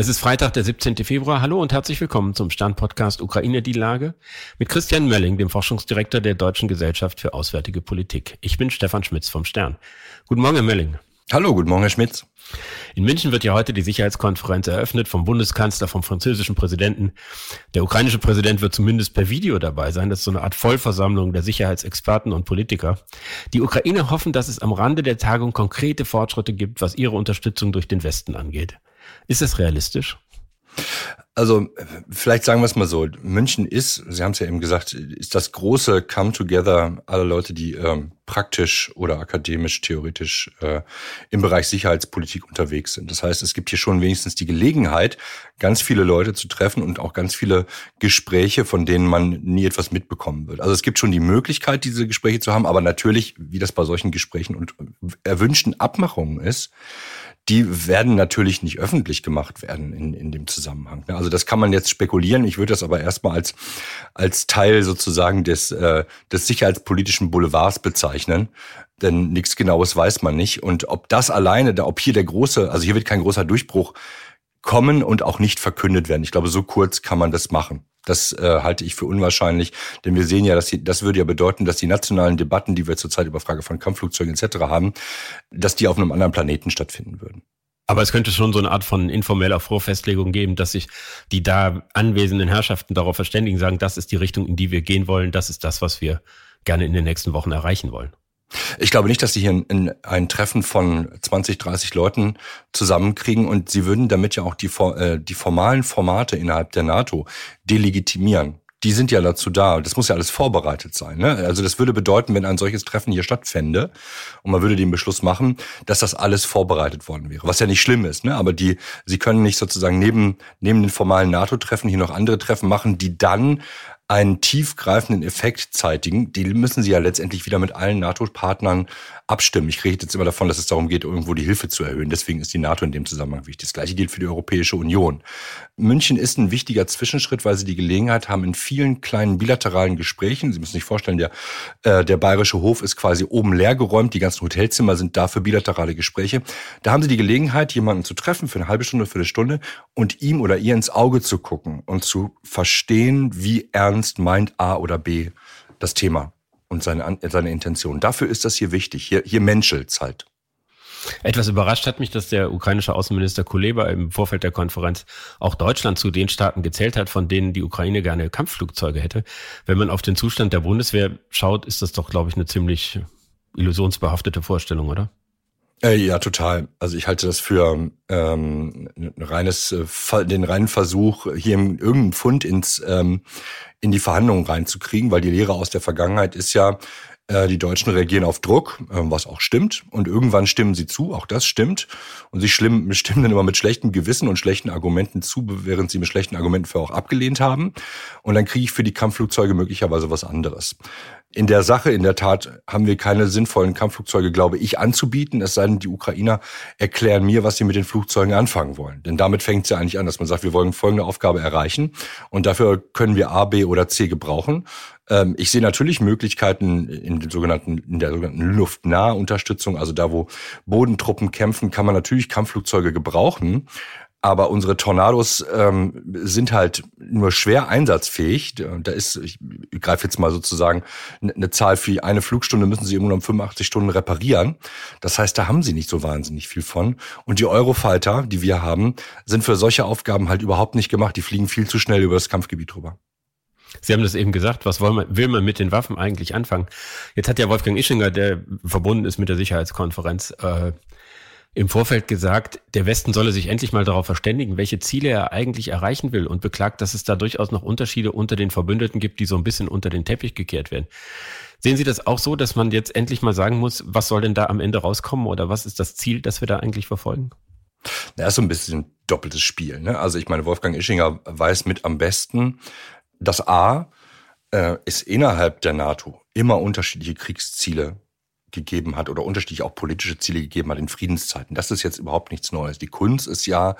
Es ist Freitag, der 17. Februar. Hallo und herzlich willkommen zum Stern-Podcast Ukraine die Lage mit Christian Mölling, dem Forschungsdirektor der Deutschen Gesellschaft für Auswärtige Politik. Ich bin Stefan Schmitz vom Stern. Guten Morgen, Herr Mölling. Hallo, guten Morgen, Herr Schmitz. In München wird ja heute die Sicherheitskonferenz eröffnet vom Bundeskanzler, vom französischen Präsidenten. Der ukrainische Präsident wird zumindest per Video dabei sein. Das ist so eine Art Vollversammlung der Sicherheitsexperten und Politiker. Die Ukrainer hoffen, dass es am Rande der Tagung konkrete Fortschritte gibt, was ihre Unterstützung durch den Westen angeht. Ist das realistisch? Also vielleicht sagen wir es mal so, München ist, Sie haben es ja eben gesagt, ist das große Come-Together aller Leute, die ähm, praktisch oder akademisch, theoretisch äh, im Bereich Sicherheitspolitik unterwegs sind. Das heißt, es gibt hier schon wenigstens die Gelegenheit, ganz viele Leute zu treffen und auch ganz viele Gespräche, von denen man nie etwas mitbekommen wird. Also es gibt schon die Möglichkeit, diese Gespräche zu haben, aber natürlich, wie das bei solchen Gesprächen und erwünschten Abmachungen ist, die werden natürlich nicht öffentlich gemacht werden in, in dem Zusammenhang. Ne? Also das kann man jetzt spekulieren. Ich würde das aber erstmal als, als Teil sozusagen des, äh, des sicherheitspolitischen Boulevards bezeichnen. Denn nichts Genaues weiß man nicht. Und ob das alleine, ob hier der große, also hier wird kein großer Durchbruch kommen und auch nicht verkündet werden. Ich glaube, so kurz kann man das machen. Das äh, halte ich für unwahrscheinlich, denn wir sehen ja, dass die, das würde ja bedeuten, dass die nationalen Debatten, die wir zurzeit über Frage von Kampfflugzeugen etc. haben, dass die auf einem anderen Planeten stattfinden würden. Aber es könnte schon so eine Art von informeller Vorfestlegung geben, dass sich die da anwesenden Herrschaften darauf verständigen, sagen, das ist die Richtung, in die wir gehen wollen, das ist das, was wir gerne in den nächsten Wochen erreichen wollen. Ich glaube nicht, dass sie hier ein, ein Treffen von 20, 30 Leuten zusammenkriegen und sie würden damit ja auch die, äh, die formalen Formate innerhalb der NATO delegitimieren die sind ja dazu da. Das muss ja alles vorbereitet sein. Ne? Also das würde bedeuten, wenn ein solches Treffen hier stattfände und man würde den Beschluss machen, dass das alles vorbereitet worden wäre. Was ja nicht schlimm ist. Ne? Aber die, sie können nicht sozusagen neben, neben den formalen NATO-Treffen hier noch andere Treffen machen, die dann einen tiefgreifenden Effekt zeitigen, die müssen sie ja letztendlich wieder mit allen NATO-Partnern abstimmen. Ich rede jetzt immer davon, dass es darum geht, irgendwo die Hilfe zu erhöhen. Deswegen ist die NATO in dem Zusammenhang wichtig. Das Gleiche gilt für die Europäische Union. München ist ein wichtiger Zwischenschritt, weil sie die Gelegenheit haben, in vielen kleinen bilateralen Gesprächen, Sie müssen sich vorstellen, der, äh, der Bayerische Hof ist quasi oben leergeräumt, die ganzen Hotelzimmer sind da für bilaterale Gespräche. Da haben sie die Gelegenheit, jemanden zu treffen für eine halbe Stunde, für eine Stunde und ihm oder ihr ins Auge zu gucken und zu verstehen, wie ernst meint A oder B das Thema und seine, seine Intention. Dafür ist das hier wichtig. Hier, hier menschelt's halt. Etwas überrascht hat mich, dass der ukrainische Außenminister Kuleba im Vorfeld der Konferenz auch Deutschland zu den Staaten gezählt hat, von denen die Ukraine gerne Kampfflugzeuge hätte. Wenn man auf den Zustand der Bundeswehr schaut, ist das doch, glaube ich, eine ziemlich illusionsbehaftete Vorstellung, oder? Äh, ja, total. Also ich halte das für ähm, ein reines, äh, den reinen Versuch, hier irgendeinen Fund ins ähm, in die Verhandlungen reinzukriegen, weil die Lehre aus der Vergangenheit ist ja, die Deutschen reagieren auf Druck, äh, was auch stimmt. Und irgendwann stimmen sie zu, auch das stimmt. Und sie stimmen dann immer mit schlechtem Gewissen und schlechten Argumenten zu, während sie mit schlechten Argumenten für auch abgelehnt haben. Und dann kriege ich für die Kampfflugzeuge möglicherweise was anderes. In der Sache, in der Tat, haben wir keine sinnvollen Kampfflugzeuge, glaube ich, anzubieten. Es sei denn, die Ukrainer erklären mir, was sie mit den Flugzeugen anfangen wollen. Denn damit fängt es ja eigentlich an, dass man sagt, wir wollen folgende Aufgabe erreichen und dafür können wir A, B oder C gebrauchen. Ähm, ich sehe natürlich Möglichkeiten in den sogenannten, in der sogenannten luftnahe Unterstützung, also da, wo Bodentruppen kämpfen, kann man natürlich Kampfflugzeuge gebrauchen. Aber unsere Tornados ähm, sind halt nur schwer einsatzfähig. Da ist, ich greife jetzt mal sozusagen eine Zahl für eine Flugstunde müssen sie irgendwann um 85 Stunden reparieren. Das heißt, da haben sie nicht so wahnsinnig viel von. Und die Eurofighter, die wir haben, sind für solche Aufgaben halt überhaupt nicht gemacht. Die fliegen viel zu schnell über das Kampfgebiet drüber. Sie haben das eben gesagt, was will man, will man mit den Waffen eigentlich anfangen? Jetzt hat ja Wolfgang Ischinger, der verbunden ist mit der Sicherheitskonferenz, äh, im Vorfeld gesagt, der Westen solle sich endlich mal darauf verständigen, welche Ziele er eigentlich erreichen will und beklagt, dass es da durchaus noch Unterschiede unter den Verbündeten gibt, die so ein bisschen unter den Teppich gekehrt werden. Sehen Sie das auch so, dass man jetzt endlich mal sagen muss, was soll denn da am Ende rauskommen oder was ist das Ziel, das wir da eigentlich verfolgen? Na, ist so ein bisschen doppeltes Spiel. Ne? Also ich meine, Wolfgang Ischinger weiß mit am besten, dass A, äh, ist innerhalb der NATO immer unterschiedliche Kriegsziele gegeben hat oder unterschiedlich auch politische Ziele gegeben hat in Friedenszeiten. Das ist jetzt überhaupt nichts Neues. Die Kunst ist ja,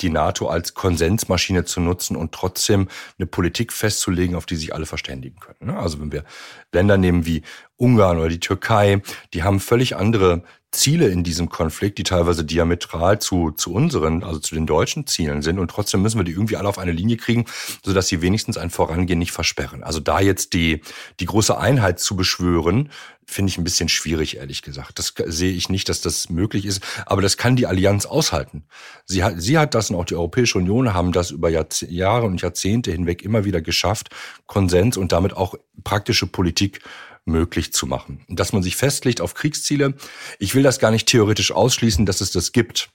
die NATO als Konsensmaschine zu nutzen und trotzdem eine Politik festzulegen, auf die sich alle verständigen können. Ne? Also wenn wir Länder nehmen wie Ungarn oder die Türkei, die haben völlig andere Ziele in diesem Konflikt, die teilweise diametral zu, zu unseren, also zu den deutschen Zielen sind. Und trotzdem müssen wir die irgendwie alle auf eine Linie kriegen, sodass sie wenigstens ein Vorangehen nicht versperren. Also da jetzt die, die große Einheit zu beschwören, finde ich ein bisschen schwierig, ehrlich gesagt. Das sehe ich nicht, dass das möglich ist. Aber das kann die Allianz aushalten. Sie hat, sie hat das und auch die Europäische Union haben das über Jahre und Jahrzehnte hinweg immer wieder geschafft, Konsens und damit auch praktische Politik möglich zu machen. Dass man sich festlegt auf Kriegsziele. Ich will das gar nicht theoretisch ausschließen, dass es das gibt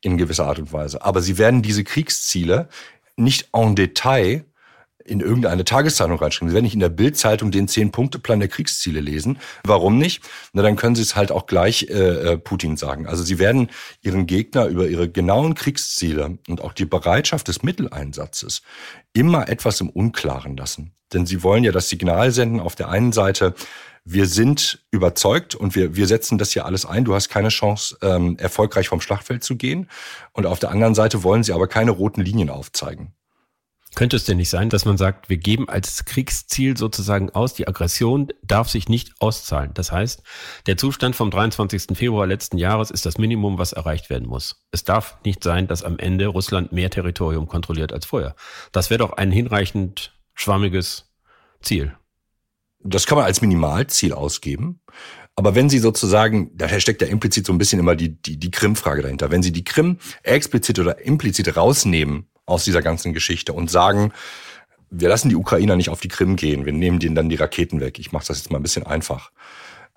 in gewisser Art und Weise. Aber sie werden diese Kriegsziele nicht en Detail in irgendeine Tageszeitung reinschreiben. Sie werden nicht in der Bildzeitung den Zehn-Punkte-Plan der Kriegsziele lesen. Warum nicht? Na, dann können Sie es halt auch gleich äh, äh, Putin sagen. Also Sie werden Ihren Gegner über Ihre genauen Kriegsziele und auch die Bereitschaft des Mitteleinsatzes immer etwas im Unklaren lassen. Denn Sie wollen ja das Signal senden auf der einen Seite, wir sind überzeugt und wir, wir setzen das hier alles ein. Du hast keine Chance, ähm, erfolgreich vom Schlachtfeld zu gehen. Und auf der anderen Seite wollen sie aber keine roten Linien aufzeigen. Könnte es denn nicht sein, dass man sagt, wir geben als Kriegsziel sozusagen aus, die Aggression darf sich nicht auszahlen. Das heißt, der Zustand vom 23. Februar letzten Jahres ist das Minimum, was erreicht werden muss. Es darf nicht sein, dass am Ende Russland mehr Territorium kontrolliert als vorher. Das wäre doch ein hinreichend schwammiges Ziel. Das kann man als Minimalziel ausgeben. Aber wenn Sie sozusagen, daher steckt ja implizit so ein bisschen immer die, die, die Krim-Frage dahinter. Wenn Sie die Krim explizit oder implizit rausnehmen aus dieser ganzen Geschichte und sagen, wir lassen die Ukrainer nicht auf die Krim gehen, wir nehmen denen dann die Raketen weg. Ich mache das jetzt mal ein bisschen einfach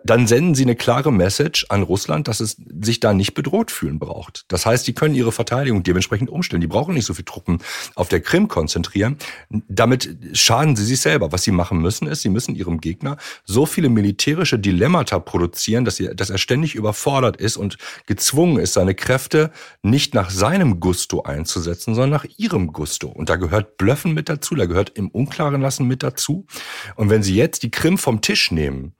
dann senden sie eine klare Message an Russland, dass es sich da nicht bedroht fühlen braucht. Das heißt, die können ihre Verteidigung dementsprechend umstellen. Die brauchen nicht so viele Truppen auf der Krim konzentrieren. Damit schaden sie sich selber. Was sie machen müssen, ist, sie müssen ihrem Gegner so viele militärische Dilemmata produzieren, dass, sie, dass er ständig überfordert ist und gezwungen ist, seine Kräfte nicht nach seinem Gusto einzusetzen, sondern nach ihrem Gusto. Und da gehört Blöffen mit dazu, da gehört im Unklaren lassen mit dazu. Und wenn sie jetzt die Krim vom Tisch nehmen,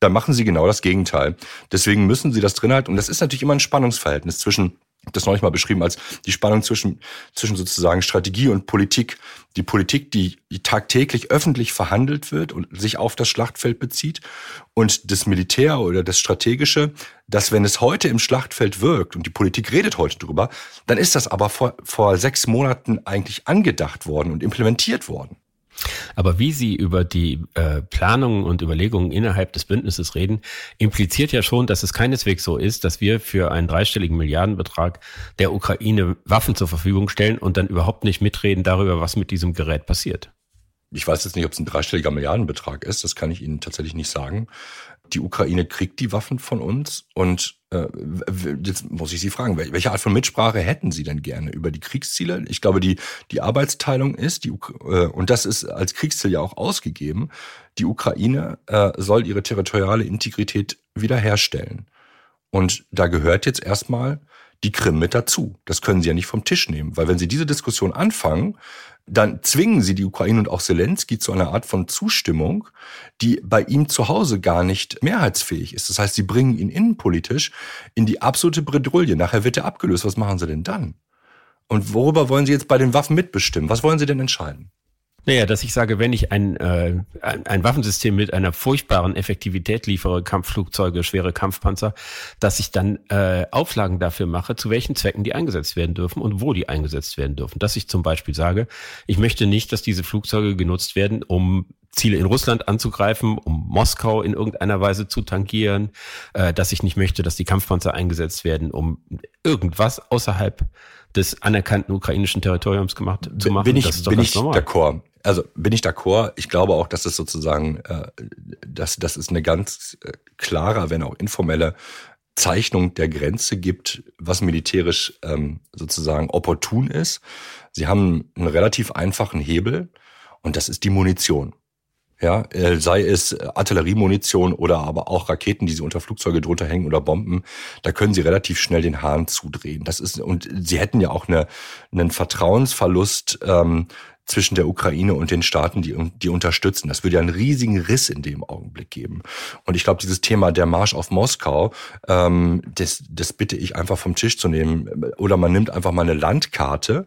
dann machen sie genau das Gegenteil. Deswegen müssen sie das drin halten. Und das ist natürlich immer ein Spannungsverhältnis zwischen, das neulich mal beschrieben als die Spannung zwischen, zwischen sozusagen Strategie und Politik. Die Politik, die, tagtäglich öffentlich verhandelt wird und sich auf das Schlachtfeld bezieht und das Militär oder das Strategische, dass wenn es heute im Schlachtfeld wirkt und die Politik redet heute drüber, dann ist das aber vor, vor sechs Monaten eigentlich angedacht worden und implementiert worden. Aber wie Sie über die äh, Planungen und Überlegungen innerhalb des Bündnisses reden, impliziert ja schon, dass es keineswegs so ist, dass wir für einen dreistelligen Milliardenbetrag der Ukraine Waffen zur Verfügung stellen und dann überhaupt nicht mitreden darüber, was mit diesem Gerät passiert. Ich weiß jetzt nicht, ob es ein dreistelliger Milliardenbetrag ist, das kann ich Ihnen tatsächlich nicht sagen. Die Ukraine kriegt die Waffen von uns und äh, jetzt muss ich Sie fragen, welche Art von Mitsprache hätten Sie denn gerne über die Kriegsziele? Ich glaube, die, die Arbeitsteilung ist, die, äh, und das ist als Kriegsziel ja auch ausgegeben, die Ukraine äh, soll ihre territoriale Integrität wiederherstellen. Und da gehört jetzt erstmal die Krim mit dazu. Das können Sie ja nicht vom Tisch nehmen, weil wenn Sie diese Diskussion anfangen, dann zwingen sie die Ukraine und auch Zelensky zu einer Art von Zustimmung, die bei ihm zu Hause gar nicht mehrheitsfähig ist. Das heißt, sie bringen ihn innenpolitisch in die absolute Bredouille. Nachher wird er abgelöst. Was machen sie denn dann? Und worüber wollen sie jetzt bei den Waffen mitbestimmen? Was wollen sie denn entscheiden? Naja, dass ich sage, wenn ich ein, äh, ein Waffensystem mit einer furchtbaren Effektivität liefere, Kampfflugzeuge, schwere Kampfpanzer, dass ich dann äh, Auflagen dafür mache, zu welchen Zwecken die eingesetzt werden dürfen und wo die eingesetzt werden dürfen. Dass ich zum Beispiel sage, ich möchte nicht, dass diese Flugzeuge genutzt werden, um Ziele in Russland anzugreifen, um Moskau in irgendeiner Weise zu tangieren, äh, dass ich nicht möchte, dass die Kampfpanzer eingesetzt werden, um irgendwas außerhalb des anerkannten ukrainischen Territoriums gemacht zu machen. Bin ich, bin ich d'accord. Also bin ich d'accord. Ich glaube auch, dass es sozusagen, äh, dass, dass es eine ganz äh, klare, wenn auch informelle Zeichnung der Grenze gibt, was militärisch ähm, sozusagen opportun ist. Sie haben einen relativ einfachen Hebel und das ist die Munition. Ja, äh, sei es Artilleriemunition oder aber auch Raketen, die sie unter Flugzeuge drunter hängen oder Bomben, da können sie relativ schnell den Hahn zudrehen. Das ist und sie hätten ja auch eine, einen Vertrauensverlust ähm, zwischen der Ukraine und den Staaten, die, die unterstützen. Das würde ja einen riesigen Riss in dem Augenblick geben. Und ich glaube, dieses Thema der Marsch auf Moskau, ähm, das, das bitte ich einfach vom Tisch zu nehmen. Oder man nimmt einfach mal eine Landkarte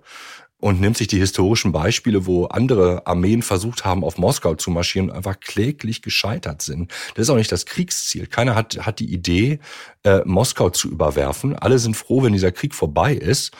und nimmt sich die historischen Beispiele, wo andere Armeen versucht haben, auf Moskau zu marschieren und einfach kläglich gescheitert sind. Das ist auch nicht das Kriegsziel. Keiner hat, hat die Idee, äh, Moskau zu überwerfen. Alle sind froh, wenn dieser Krieg vorbei ist.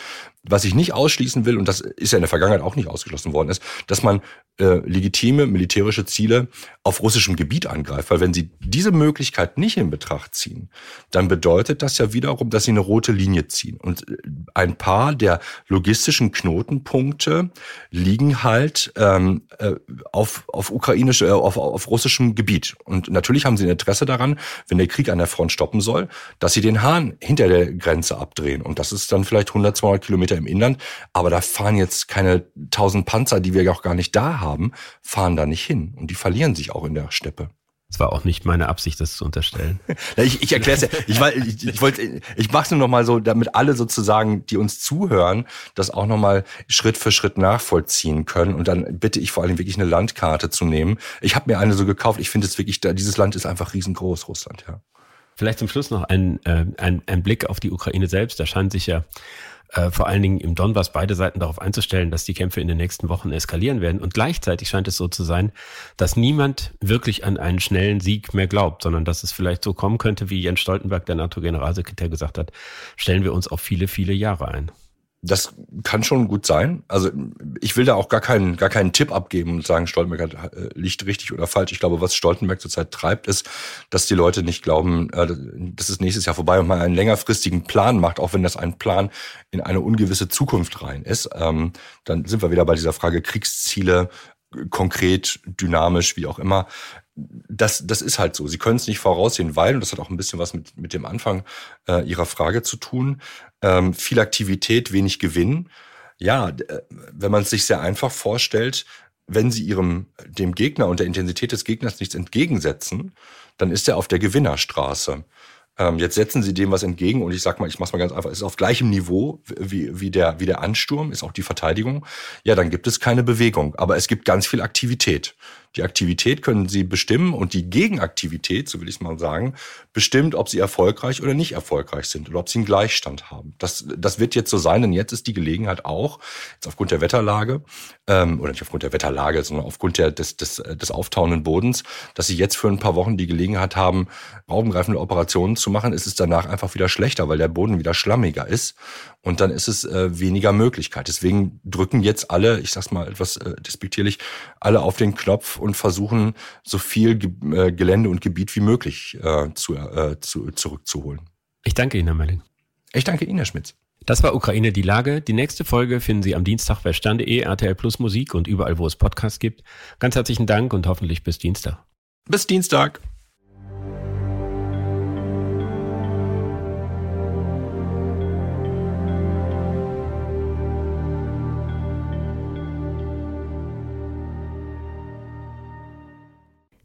Was ich nicht ausschließen will, und das ist ja in der Vergangenheit auch nicht ausgeschlossen worden, ist, dass man äh, legitime militärische Ziele auf russischem Gebiet angreift. Weil wenn sie diese Möglichkeit nicht in Betracht ziehen, dann bedeutet das ja wiederum, dass sie eine rote Linie ziehen. Und äh, ein paar der logistischen Knotenpunkte liegen halt ähm, äh, auf, auf ukrainisch, äh, auf, auf russischem Gebiet. Und natürlich haben sie ein Interesse daran, wenn der Krieg an der Front stoppen soll, dass sie den Hahn hinter der Grenze abdrehen. Und das ist dann vielleicht 100, 200 Kilometer im Inland. Aber da fahren jetzt keine 1000 Panzer, die wir auch gar nicht da haben, fahren da nicht hin. Und die verlieren sich auch in der Steppe. Es war auch nicht meine Absicht, das zu unterstellen. ich ich erkläre es ja. Ich, ich, ich, wollte, ich mache es nur noch mal so, damit alle sozusagen, die uns zuhören, das auch noch mal Schritt für Schritt nachvollziehen können. Und dann bitte ich vor allem wirklich eine Landkarte zu nehmen. Ich habe mir eine so gekauft. Ich finde es wirklich, dieses Land ist einfach riesengroß, Russland. Ja. Vielleicht zum Schluss noch ein, äh, ein, ein Blick auf die Ukraine selbst. Da scheint sich ja äh, vor allen Dingen im Donbass beide Seiten darauf einzustellen, dass die Kämpfe in den nächsten Wochen eskalieren werden. Und gleichzeitig scheint es so zu sein, dass niemand wirklich an einen schnellen Sieg mehr glaubt, sondern dass es vielleicht so kommen könnte, wie Jens Stoltenberg, der NATO-Generalsekretär, gesagt hat, stellen wir uns auf viele, viele Jahre ein. Das kann schon gut sein. Also ich will da auch gar keinen, gar keinen Tipp abgeben und sagen, Stoltenberg hat, äh, liegt richtig oder falsch. Ich glaube, was Stoltenberg zurzeit treibt, ist, dass die Leute nicht glauben, äh, dass es nächstes Jahr vorbei und man einen längerfristigen Plan macht, auch wenn das ein Plan in eine ungewisse Zukunft rein ist. Ähm, dann sind wir wieder bei dieser Frage Kriegsziele, konkret, dynamisch, wie auch immer das, das ist halt so. Sie können es nicht voraussehen, weil, und das hat auch ein bisschen was mit, mit dem Anfang äh, Ihrer Frage zu tun, ähm, viel Aktivität, wenig Gewinn. Ja, äh, wenn man es sich sehr einfach vorstellt, wenn Sie Ihrem, dem Gegner und der Intensität des Gegners nichts entgegensetzen, dann ist er auf der Gewinnerstraße. Ähm, jetzt setzen Sie dem was entgegen und ich sag mal, ich mach's mal ganz einfach, ist auf gleichem Niveau wie, wie, der, wie der Ansturm, ist auch die Verteidigung. Ja, dann gibt es keine Bewegung, aber es gibt ganz viel Aktivität. Die Aktivität können Sie bestimmen und die Gegenaktivität, so will ich es mal sagen, bestimmt, ob Sie erfolgreich oder nicht erfolgreich sind oder ob Sie einen Gleichstand haben. Das, das wird jetzt so sein, denn jetzt ist die Gelegenheit auch, jetzt aufgrund der Wetterlage, ähm, oder nicht aufgrund der Wetterlage, sondern aufgrund der, des, des, des auftauenden Bodens, dass Sie jetzt für ein paar Wochen die Gelegenheit haben, raumgreifende Operationen zu machen. Es ist danach einfach wieder schlechter, weil der Boden wieder schlammiger ist und dann ist es äh, weniger Möglichkeit. Deswegen drücken jetzt alle, ich sag's mal etwas äh, despektierlich, alle auf den Knopf und versuchen, so viel Ge äh, Gelände und Gebiet wie möglich äh, zu, äh, zu, zurückzuholen. Ich danke Ihnen, Herr Melling. Ich danke Ihnen, Herr Schmitz. Das war Ukraine die Lage. Die nächste Folge finden Sie am Dienstag bei stern.de, RTL Plus Musik und überall, wo es Podcasts gibt. Ganz herzlichen Dank und hoffentlich bis Dienstag. Bis Dienstag.